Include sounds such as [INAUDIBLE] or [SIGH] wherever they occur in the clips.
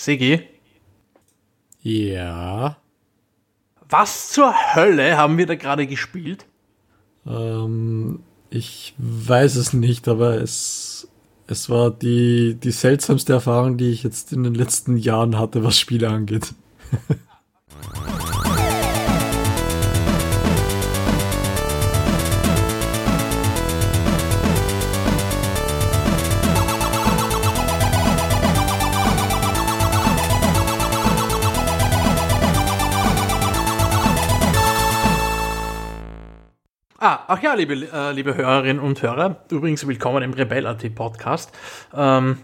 Sigi? Ja. Was zur Hölle haben wir da gerade gespielt? Ähm, ich weiß es nicht, aber es, es war die, die seltsamste Erfahrung, die ich jetzt in den letzten Jahren hatte, was Spiele angeht. [LAUGHS] Ah, ach ja, liebe, äh, liebe Hörerinnen und Hörer, übrigens willkommen im Rebell.at Podcast. Ähm,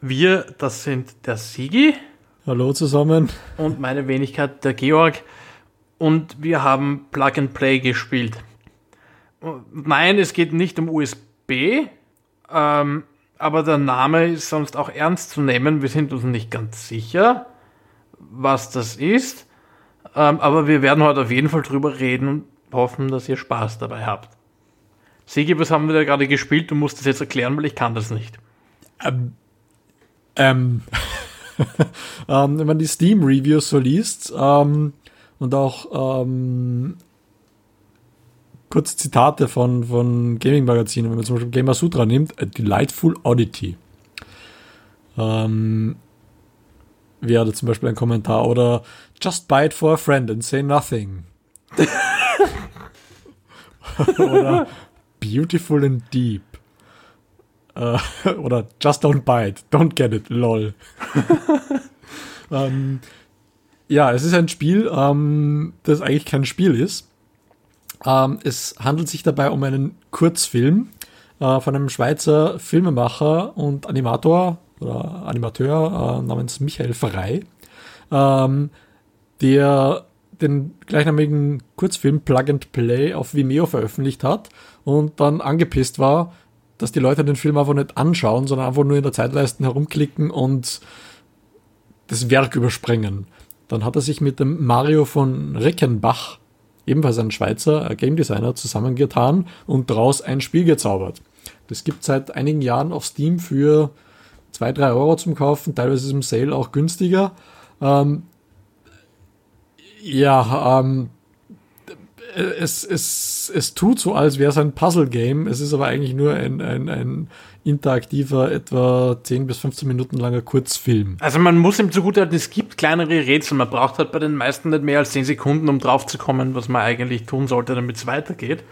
wir, das sind der Sigi. Hallo zusammen. Und meine Wenigkeit, der Georg. Und wir haben Plug and Play gespielt. Nein, es geht nicht um USB, ähm, aber der Name ist sonst auch ernst zu nehmen. Wir sind uns nicht ganz sicher, was das ist. Ähm, aber wir werden heute auf jeden Fall drüber reden hoffen, dass ihr Spaß dabei habt. Sigi, was haben wir da gerade gespielt? Du musst das jetzt erklären, weil ich kann das nicht. Ähm, ähm, [LAUGHS] ähm wenn man die Steam-Reviews so liest ähm, und auch ähm, kurz Zitate von, von Gaming-Magazinen, wenn man zum Beispiel Gamer Sutra nimmt, A Delightful Oddity. Ähm, wäre zum Beispiel ein Kommentar oder Just buy it for a friend and say nothing. [LAUGHS] [LAUGHS] oder Beautiful and Deep. Äh, oder Just Don't Bite, Don't Get It, lol. [LAUGHS] ähm, ja, es ist ein Spiel, ähm, das eigentlich kein Spiel ist. Ähm, es handelt sich dabei um einen Kurzfilm äh, von einem Schweizer Filmemacher und Animator oder Animateur äh, namens Michael Frey, ähm, der den gleichnamigen Kurzfilm Plug and Play auf Vimeo veröffentlicht hat und dann angepisst war, dass die Leute den Film einfach nicht anschauen, sondern einfach nur in der Zeitleiste herumklicken und das Werk überspringen. Dann hat er sich mit dem Mario von Reckenbach, ebenfalls ein Schweizer Game Designer, zusammengetan und daraus ein Spiel gezaubert. Das gibt seit einigen Jahren auf Steam für 2, 3 Euro zum Kaufen, teilweise ist im Sale auch günstiger. Ähm, ja, ähm, es, es, es tut so, als wäre es ein Puzzle-Game. Es ist aber eigentlich nur ein, ein, ein interaktiver, etwa 10 bis 15 Minuten langer Kurzfilm. Also man muss ihm zugutehalten, es gibt kleinere Rätsel. Man braucht halt bei den meisten nicht mehr als 10 Sekunden, um drauf zu kommen, was man eigentlich tun sollte, damit es weitergeht.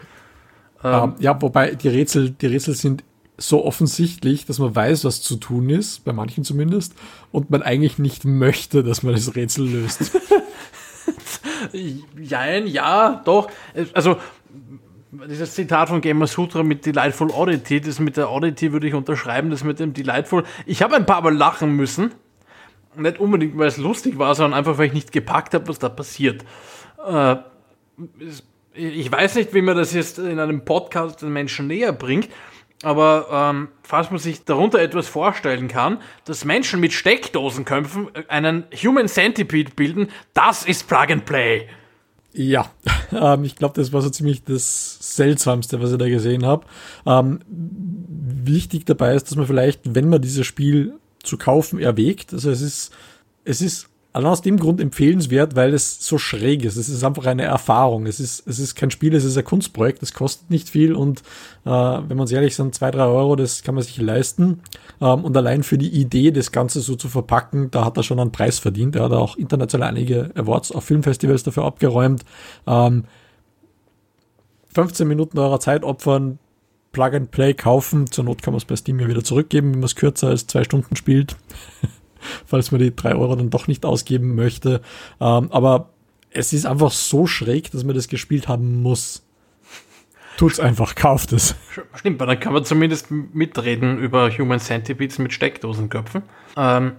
Ähm, ja, wobei die Rätsel, die Rätsel sind so offensichtlich, dass man weiß, was zu tun ist, bei manchen zumindest, und man eigentlich nicht möchte, dass man das Rätsel löst. [LAUGHS] Jein, ja, doch. Also, dieses Zitat von Gamer Sutra mit Delightful Oddity, das mit der Oddity würde ich unterschreiben, das mit dem Delightful. Ich habe ein paar Mal lachen müssen. Nicht unbedingt, weil es lustig war, sondern einfach, weil ich nicht gepackt habe, was da passiert. Äh, ich weiß nicht, wie man das jetzt in einem Podcast den Menschen näher bringt. Aber ähm, falls man sich darunter etwas vorstellen kann, dass Menschen mit Steckdosenköpfen äh, einen Human Centipede bilden, das ist Plug and Play. Ja, [LAUGHS] ähm, ich glaube, das war so ziemlich das Seltsamste, was ich da gesehen habe. Ähm, wichtig dabei ist, dass man vielleicht, wenn man dieses Spiel zu kaufen erwägt, also es ist, es ist Allein aus dem Grund empfehlenswert, weil es so schräg ist. Es ist einfach eine Erfahrung. Es ist, es ist kein Spiel, es ist ein Kunstprojekt. Es kostet nicht viel und äh, wenn man ehrlich sind, zwei, drei Euro, das kann man sich leisten. Ähm, und allein für die Idee, das Ganze so zu verpacken, da hat er schon einen Preis verdient. Er hat auch international einige Awards auf Filmfestivals dafür abgeräumt. Ähm, 15 Minuten eurer Zeit opfern, Plug and Play kaufen. Zur Not kann man es bei Steam ja wieder zurückgeben, wenn man es kürzer als zwei Stunden spielt. [LAUGHS] falls man die drei Euro dann doch nicht ausgeben möchte. Ähm, aber es ist einfach so schräg, dass man das gespielt haben muss. Tut's einfach, kauft es. Stimmt, aber dann kann man zumindest mitreden über Human Centipedes mit Steckdosenköpfen. Ähm,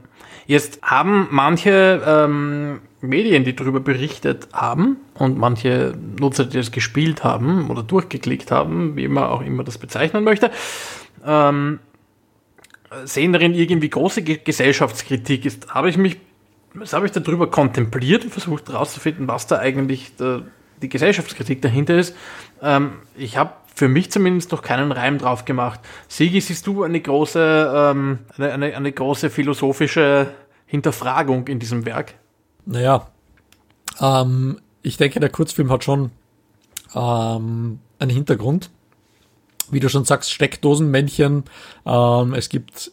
jetzt haben manche ähm, Medien, die darüber berichtet haben und manche Nutzer, die das gespielt haben oder durchgeklickt haben, wie man auch immer das bezeichnen möchte, ähm, sehen darin irgendwie große Gesellschaftskritik ist, habe ich mich, habe ich darüber kontempliert und versucht herauszufinden, was da eigentlich der, die Gesellschaftskritik dahinter ist. Ähm, ich habe für mich zumindest noch keinen Reim drauf gemacht. Sigi, siehst du eine große, ähm, eine, eine, eine große philosophische Hinterfragung in diesem Werk? Naja, ähm, ich denke, der Kurzfilm hat schon ähm, einen Hintergrund. Wie du schon sagst, Steckdosenmännchen. Ähm, es gibt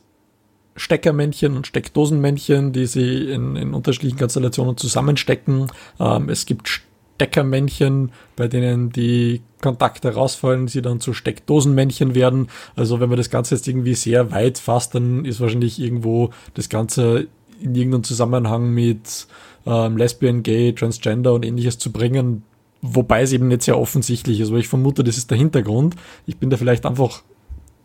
Steckermännchen und Steckdosenmännchen, die sie in, in unterschiedlichen Konstellationen zusammenstecken. Ähm, es gibt Steckermännchen, bei denen die Kontakte rausfallen, sie dann zu Steckdosenmännchen werden. Also wenn man das Ganze jetzt irgendwie sehr weit fasst, dann ist wahrscheinlich irgendwo das Ganze in irgendeinem Zusammenhang mit ähm, Lesbian, Gay, Transgender und ähnliches zu bringen, wobei es eben nicht sehr offensichtlich ist. Aber ich vermute, das ist der Hintergrund. Ich bin da vielleicht einfach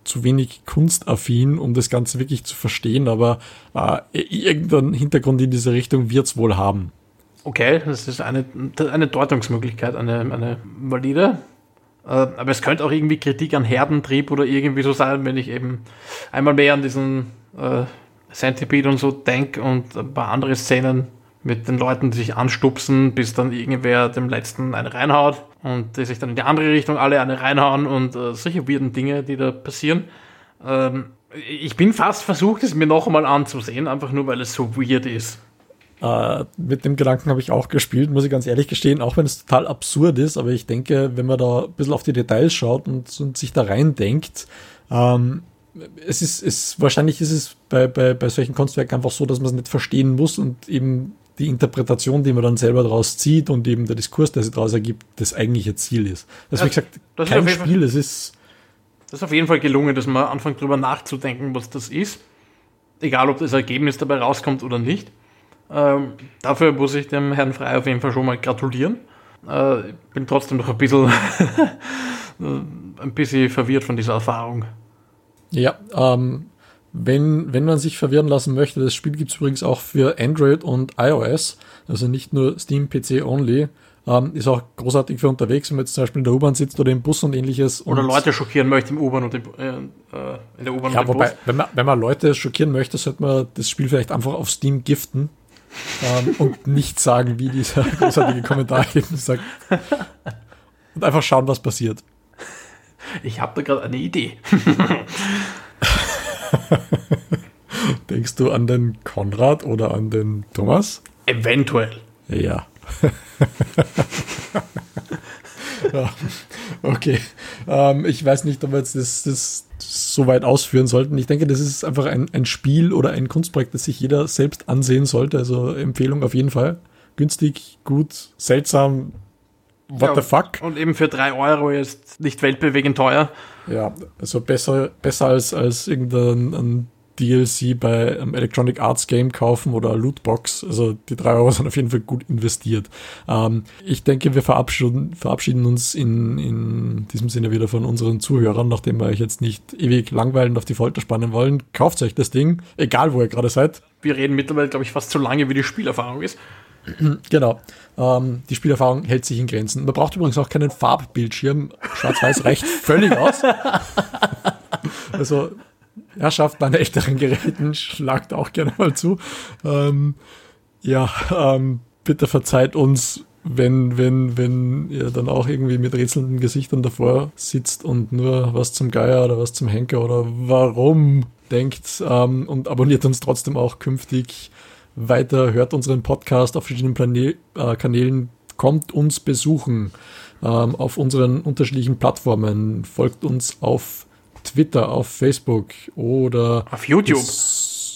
zu wenig kunstaffin, um das Ganze wirklich zu verstehen, aber äh, irgendeinen Hintergrund in diese Richtung wird es wohl haben. Okay, das ist eine, eine Deutungsmöglichkeit, eine, eine valide. Äh, aber es könnte auch irgendwie Kritik an Herdentrieb oder irgendwie so sein, wenn ich eben einmal mehr an diesen äh, Centipede und so denke und ein paar andere Szenen mit den Leuten, die sich anstupsen, bis dann irgendwer dem letzten eine reinhaut und die sich dann in die andere Richtung alle eine reinhauen und äh, solche weirden Dinge, die da passieren. Ähm, ich bin fast versucht, es mir noch einmal anzusehen, einfach nur weil es so weird ist. Äh, mit dem Gedanken habe ich auch gespielt, muss ich ganz ehrlich gestehen, auch wenn es total absurd ist, aber ich denke, wenn man da ein bisschen auf die Details schaut und, und sich da rein denkt, ähm, es ist, es, wahrscheinlich ist es bei, bei, bei solchen Kunstwerken einfach so, dass man es nicht verstehen muss und eben die Interpretation, die man dann selber daraus zieht und eben der Diskurs, der sich daraus ergibt, das eigentliche Ziel ist. Also wie gesagt, das kein Spiel, es ist. Das ist auf jeden Fall gelungen, dass man anfängt drüber nachzudenken, was das ist. Egal, ob das Ergebnis dabei rauskommt oder nicht. Ähm, dafür muss ich dem Herrn Frey auf jeden Fall schon mal gratulieren. Äh, bin trotzdem noch ein bisschen, [LAUGHS] ein bisschen verwirrt von dieser Erfahrung. Ja, ähm, wenn, wenn man sich verwirren lassen möchte, das Spiel gibt es übrigens auch für Android und iOS, also nicht nur Steam PC only. Ähm, ist auch großartig für unterwegs, wenn man jetzt zum Beispiel in der U-Bahn sitzt oder im Bus und ähnliches. Oder und Leute schockieren möchte im U-Bahn und im, äh, äh in der U-Bahn ja, und im wobei, Bus. Wenn man, wenn man Leute schockieren möchte, sollte man das Spiel vielleicht einfach auf Steam giften ähm, und [LAUGHS] nicht sagen, wie dieser großartige Kommentar eben sagt. Und einfach schauen, was passiert. Ich habe da gerade eine Idee. [LAUGHS] [LAUGHS] Denkst du an den Konrad oder an den Thomas? Eventuell. Ja. [LAUGHS] ja. Okay. Ähm, ich weiß nicht, ob wir jetzt das, das so weit ausführen sollten. Ich denke, das ist einfach ein, ein Spiel oder ein Kunstprojekt, das sich jeder selbst ansehen sollte. Also Empfehlung auf jeden Fall. Günstig, gut, seltsam, what ja, the fuck. Und eben für drei Euro jetzt nicht weltbewegend teuer. Ja, also besser, besser als, als irgendein DLC bei einem Electronic Arts Game kaufen oder Lootbox. Also die drei Euro sind auf jeden Fall gut investiert. Ähm, ich denke, wir verabschieden, verabschieden uns in, in diesem Sinne wieder von unseren Zuhörern, nachdem wir euch jetzt nicht ewig langweilend auf die Folter spannen wollen. Kauft euch das Ding, egal wo ihr gerade seid. Wir reden mittlerweile, glaube ich, fast so lange, wie die Spielerfahrung ist. Genau. Ähm, die Spielerfahrung hält sich in Grenzen. Man braucht übrigens auch keinen Farbbildschirm. Schwarz-Weiß [LAUGHS] reicht völlig aus. also, Herrschaft bei älteren Geräten schlagt auch gerne mal zu. Ähm, ja, ähm, bitte verzeiht uns, wenn, wenn, wenn ihr dann auch irgendwie mit rätselnden Gesichtern davor sitzt und nur was zum Geier oder was zum Henker oder warum denkt ähm, und abonniert uns trotzdem auch künftig weiter, hört unseren Podcast auf verschiedenen Plane äh, Kanälen, kommt uns besuchen ähm, auf unseren unterschiedlichen Plattformen, folgt uns auf Twitter, auf Facebook oder auf YouTube.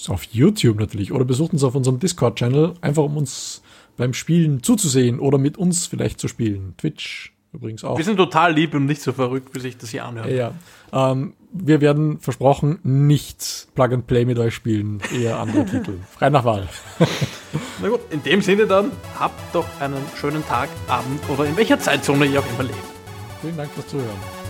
Auf YouTube natürlich. Oder besucht uns auf unserem Discord-Channel, einfach um uns beim Spielen zuzusehen oder mit uns vielleicht zu spielen. Twitch übrigens auch. Wir sind total lieb und nicht so verrückt, wie sich das hier anhört. Ja. Ähm, wir werden versprochen nicht Plug and Play mit euch spielen, eher andere [LAUGHS] Titel. Frei nach Wahl. [LAUGHS] Na gut, in dem Sinne dann, habt doch einen schönen Tag, Abend oder in welcher Zeitzone ihr auch immer lebt. Vielen Dank fürs Zuhören.